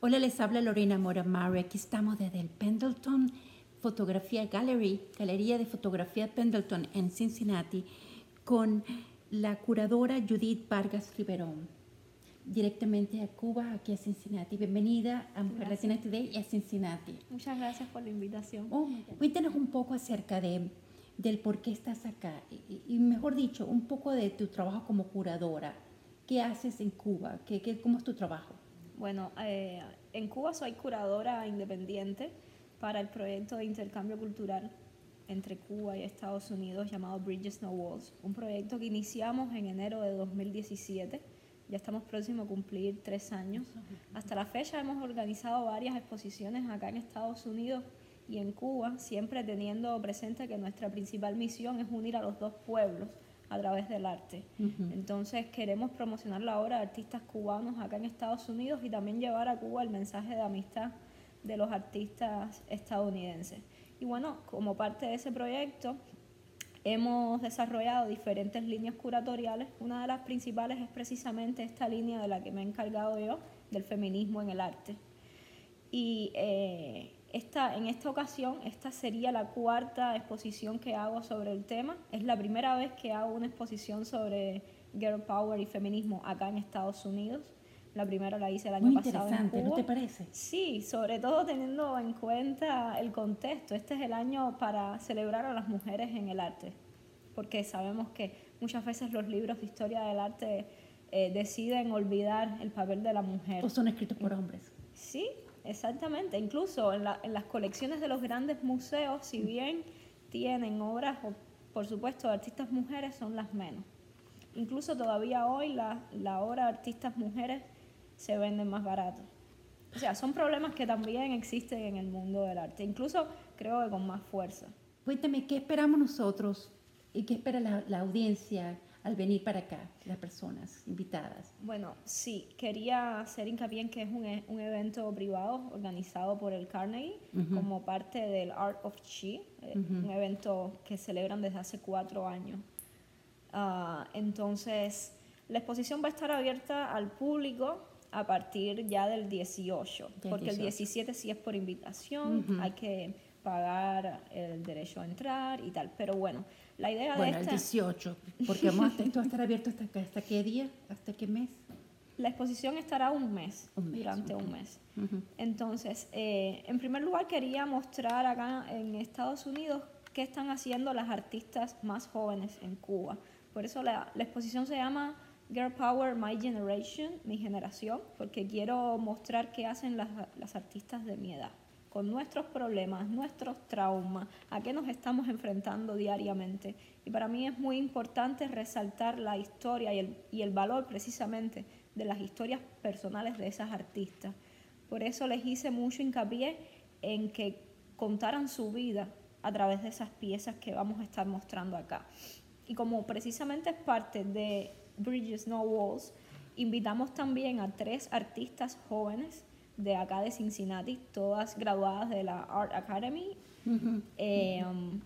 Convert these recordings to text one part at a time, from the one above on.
Hola, les habla Lorena Mora Murray. Aquí estamos desde el Pendleton Fotografía Gallery, Galería de Fotografía Pendleton en Cincinnati, con la curadora Judith Vargas Riverón, directamente a Cuba, aquí a Cincinnati. Bienvenida a Mujer Latina Today y a Cincinnati. Muchas gracias por la invitación. Oh, cuéntanos un poco acerca de, del por qué estás acá y, y, mejor dicho, un poco de tu trabajo como curadora. ¿Qué haces en Cuba? ¿Qué, qué, ¿Cómo es tu trabajo? Bueno, eh, en Cuba soy curadora independiente para el proyecto de intercambio cultural entre Cuba y Estados Unidos llamado Bridges No Walls, un proyecto que iniciamos en enero de 2017. Ya estamos próximos a cumplir tres años. Hasta la fecha hemos organizado varias exposiciones acá en Estados Unidos y en Cuba, siempre teniendo presente que nuestra principal misión es unir a los dos pueblos a través del arte. Entonces queremos promocionar la obra de artistas cubanos acá en Estados Unidos y también llevar a Cuba el mensaje de amistad de los artistas estadounidenses. Y bueno, como parte de ese proyecto hemos desarrollado diferentes líneas curatoriales. Una de las principales es precisamente esta línea de la que me he encargado yo, del feminismo en el arte. Y eh, esta, en esta ocasión, esta sería la cuarta exposición que hago sobre el tema. Es la primera vez que hago una exposición sobre girl power y feminismo acá en Estados Unidos. La primera la hice el año Muy pasado. interesante, ¿no te parece? Sí, sobre todo teniendo en cuenta el contexto. Este es el año para celebrar a las mujeres en el arte, porque sabemos que muchas veces los libros de historia del arte eh, deciden olvidar el papel de la mujer. O son escritos por hombres. Sí, Exactamente, incluso en, la, en, las colecciones de los grandes museos, si bien tienen obras, por supuesto, de artistas mujeres, son las menos. Incluso todavía hoy la, obra de artistas mujeres se venden más barato. O sea, son problemas que también existen en el mundo del arte, incluso creo que con más fuerza. Cuéntame, ¿qué esperamos nosotros y qué espera la audiencia al venir para acá, las personas invitadas? Bueno, sí, quería hacer hincapié en que es un, un evento privado organizado por el Carnegie uh -huh. como parte del Art of Chi, uh -huh. un evento que celebran desde hace cuatro años. Uh, entonces, la exposición va a estar abierta al público a partir ya del 18, del porque 18. el 17 sí es por invitación, -huh. hay que pagar el derecho a entrar y tal, pero bueno, la idea bueno, de esta... el 18, porque vamos a, esto va a estar abierto hasta, hasta qué día, hasta qué mes. La exposición estará un mes, un mes durante okay. un mes. Uh -huh. Entonces, eh, en primer lugar quería mostrar acá en Estados Unidos qué están haciendo las artistas más jóvenes en Cuba. Por eso la, la exposición se llama Girl Power My Generation, mi generación, porque quiero mostrar qué hacen las, las artistas de mi edad nuestros problemas, nuestros traumas, a qué nos estamos enfrentando diariamente. Y para mí es muy importante resaltar la historia y el, y el valor precisamente de las historias personales de esas artistas. Por eso les hice mucho hincapié en que contaran su vida a través de esas piezas que vamos a estar mostrando acá. Y como precisamente es parte de Bridges No Walls, invitamos también a tres artistas jóvenes de acá de Cincinnati, todas graduadas de la Art Academy, uh -huh. eh, um,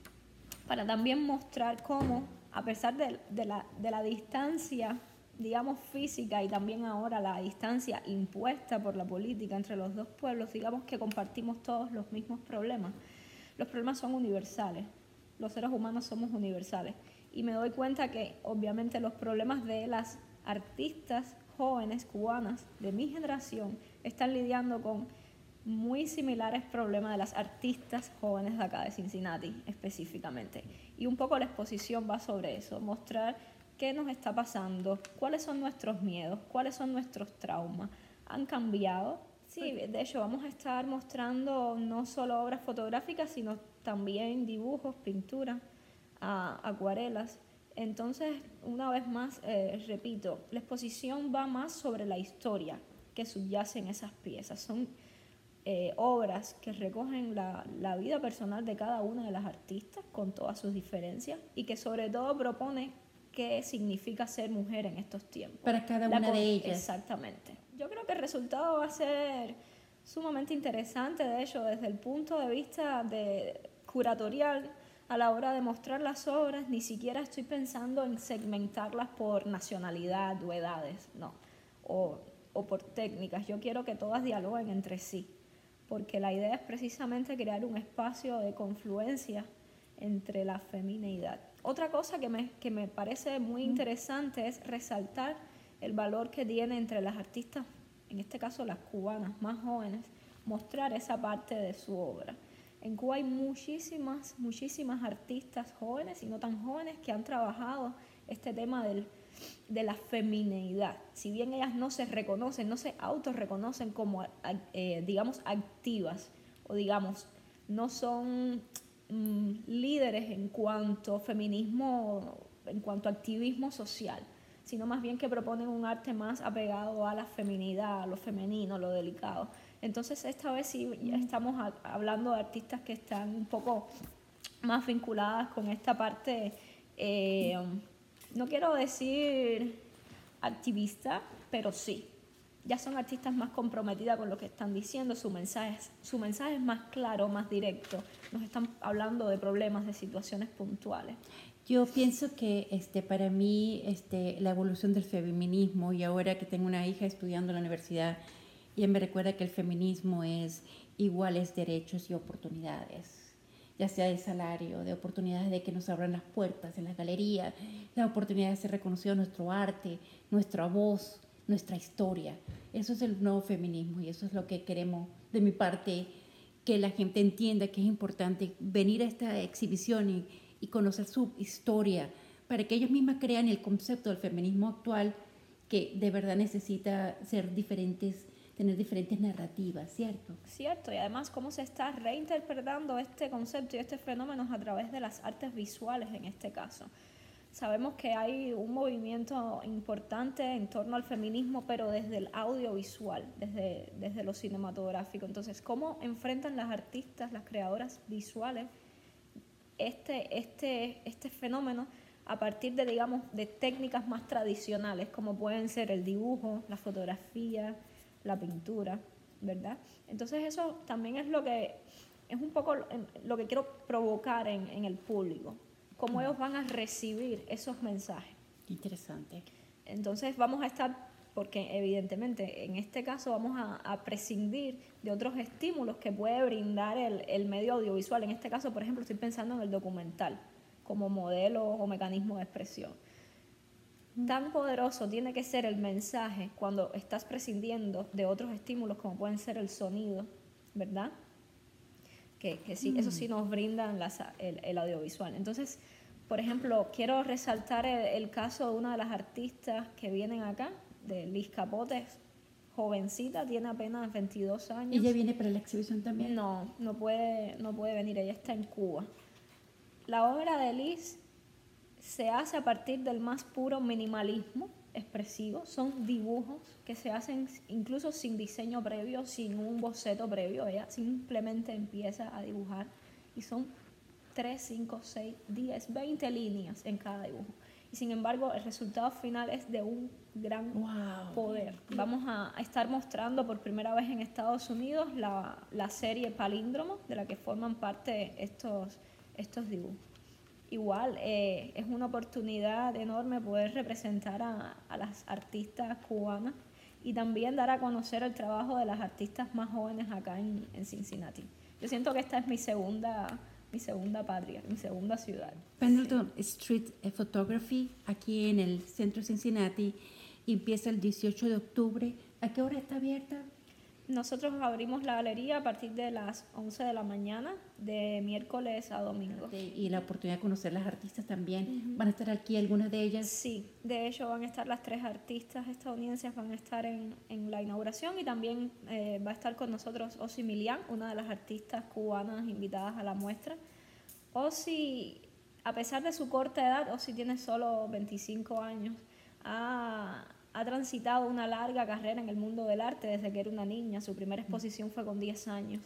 para también mostrar cómo, a pesar de, de, la, de la distancia, digamos, física y también ahora la distancia impuesta por la política entre los dos pueblos, digamos que compartimos todos los mismos problemas. Los problemas son universales, los seres humanos somos universales. Y me doy cuenta que obviamente los problemas de las artistas jóvenes cubanas de mi generación están lidiando con muy similares problemas de las artistas jóvenes de acá de Cincinnati específicamente. Y un poco la exposición va sobre eso, mostrar qué nos está pasando, cuáles son nuestros miedos, cuáles son nuestros traumas. ¿Han cambiado? Sí, de hecho vamos a estar mostrando no solo obras fotográficas, sino también dibujos, pinturas, acuarelas. Entonces, una vez más, eh, repito, la exposición va más sobre la historia que subyace en esas piezas. Son eh, obras que recogen la, la, vida personal de cada una de las artistas con todas sus diferencias y que sobre todo propone qué significa ser mujer en estos tiempos. Para cada una de ellas. Exactamente. Yo creo que el resultado va a ser sumamente interesante, de hecho, desde el punto de vista de curatorial, a la hora de mostrar las obras, ni siquiera estoy pensando en segmentarlas por nacionalidad o edades, no. O o por técnicas, yo quiero que todas dialoguen entre sí, porque la idea es precisamente crear un espacio de confluencia entre la femineidad. Otra cosa que me, que me parece muy interesante es resaltar el valor que tiene entre las artistas, en este caso las cubanas más jóvenes, mostrar esa parte de su obra. En Cuba hay muchísimas, muchísimas artistas jóvenes y no tan jóvenes que han trabajado este tema del, de la femineidad. Si bien ellas no se reconocen, no se autorreconocen como, eh, digamos, activas o digamos, no son mm, líderes en cuanto a feminismo, en cuanto a activismo social, sino más bien que proponen un arte más apegado a la feminidad, a lo femenino, lo delicado. Entonces esta vez sí estamos hablando de artistas que están un poco más vinculadas con esta parte, eh, no quiero decir activista, pero sí. Ya son artistas más comprometidas con lo que están diciendo, su mensaje, su mensaje es más claro, más directo. Nos están hablando de problemas, de situaciones puntuales. Yo pienso que este, para mí este, la evolución del feminismo y ahora que tengo una hija estudiando en la universidad, ella me recuerda que el feminismo es iguales derechos y oportunidades, ya sea de salario, de oportunidades de que nos abran las puertas en la galería, la oportunidad de ser reconocido nuestro arte, nuestra voz, nuestra historia. Eso es el nuevo feminismo y eso es lo que queremos de mi parte, que la gente entienda que es importante venir a esta exhibición y, y conocer su historia para que ellos mismas crean el concepto del feminismo actual que de verdad necesita ser diferentes tener diferentes narrativas, ¿cierto? Cierto, y además cómo se está reinterpretando este concepto y este fenómeno a través de las artes visuales en este caso. Sabemos que hay un movimiento importante en torno al feminismo, pero desde el audiovisual, desde, desde lo cinematográfico. Entonces, ¿cómo enfrentan las artistas, las creadoras visuales este, este, este fenómeno a partir de, digamos, de técnicas más tradicionales, como pueden ser el dibujo, la fotografía, la pintura, ¿verdad? Entonces eso también es lo que es un poco lo que quiero provocar en, el público, cómo ellos van a recibir esos mensajes. Interesante. Entonces vamos a estar, porque evidentemente en este caso vamos a, prescindir de otros estímulos que puede brindar el, el medio audiovisual. En este caso, por ejemplo, estoy pensando en el documental como modelo o mecanismo de expresión tan poderoso tiene que ser el mensaje cuando estás prescindiendo de otros estímulos como pueden ser el sonido, ¿verdad? Que, sí, eso sí mm. nos brindan el, audiovisual. Entonces, por ejemplo, quiero resaltar el, caso de una de las artistas que vienen acá, de Liz Capote, jovencita, tiene apenas 22 años. ¿Ella viene para la exhibición también? No, no puede, no puede venir, ella está en Cuba. La obra de Liz se hace a partir del más puro minimalismo expresivo. Son dibujos que se hacen incluso sin diseño previo, sin un boceto previo. Ella simplemente empieza a dibujar y son 3, 5, 6, 10, 20 líneas en cada dibujo. Y sin embargo, el resultado final es de un gran poder. Vamos a, estar mostrando por primera vez en Estados Unidos la, la serie Palíndromo, de la que forman parte estos, estos dibujos igual eh, es una oportunidad enorme poder representar a, las artistas cubanas y también dar a conocer el trabajo de las artistas más jóvenes acá en, Cincinnati. Yo siento que esta es mi segunda, mi segunda patria, mi segunda ciudad. Pendleton Street Photography, aquí en el centro de Cincinnati, empieza el 18 de octubre. ¿A qué hora está abierta? Nosotros abrimos la galería a partir de las 11 de la mañana, de miércoles a domingo. Y la oportunidad de conocer las artistas también. ¿Van a estar aquí algunas de ellas? Sí, de hecho van a estar las tres artistas estadounidenses, van a estar en, en la inauguración y también eh, va a estar con nosotros Osi Milian, una de las artistas cubanas invitadas a la muestra. Osi, a pesar de su corta edad, Osi tiene solo 25 años, ha ha transitado una larga carrera en el mundo del arte desde que era una niña. Su primera exposición fue con 10 años.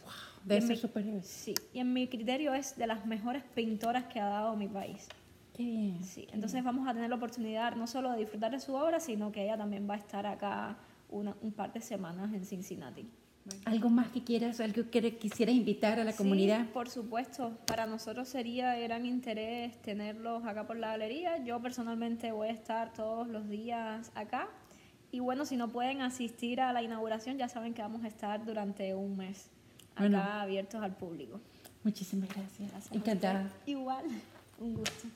Wow, ser superior. Sí, y en mi criterio es de las mejores pintoras que ha dado mi país. Qué bien. Sí, entonces vamos a tener la oportunidad no solo de disfrutar de su obra, sino que ella también va a estar acá un par de semanas en Cincinnati. ¿Algo más que quieras, algo que quisieras invitar a la comunidad? por supuesto. Para nosotros sería de gran interés tenerlos acá por la galería. Yo personalmente voy a estar todos los días acá Y bueno, si no pueden asistir a la inauguración, ya saben que vamos a estar durante un mes acá abiertos al público. Muchísimas gracias. gracias Encantada. Igual, un gusto.